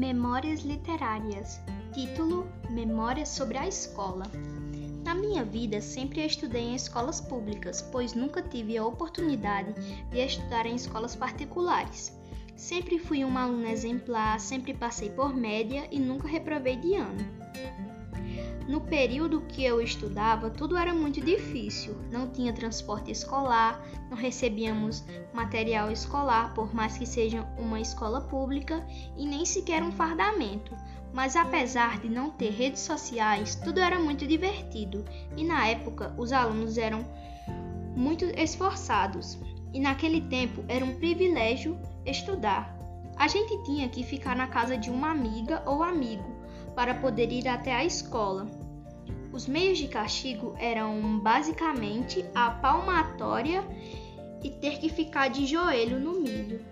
Memórias Literárias. Título: Memórias sobre a escola. Na minha vida, sempre estudei em escolas públicas, pois nunca tive a oportunidade de estudar em escolas particulares. Sempre fui uma aluna exemplar, sempre passei por média e nunca reprovei de ano. No período que eu estudava, tudo era muito difícil. Não tinha transporte escolar, não recebíamos material escolar, por mais que seja uma escola pública, e nem sequer um fardamento. Mas apesar de não ter redes sociais, tudo era muito divertido e na época os alunos eram muito esforçados. E naquele tempo era um privilégio estudar. A gente tinha que ficar na casa de uma amiga ou amigo para poder ir até a escola. Os meios de castigo eram basicamente a palmatória e ter que ficar de joelho no milho.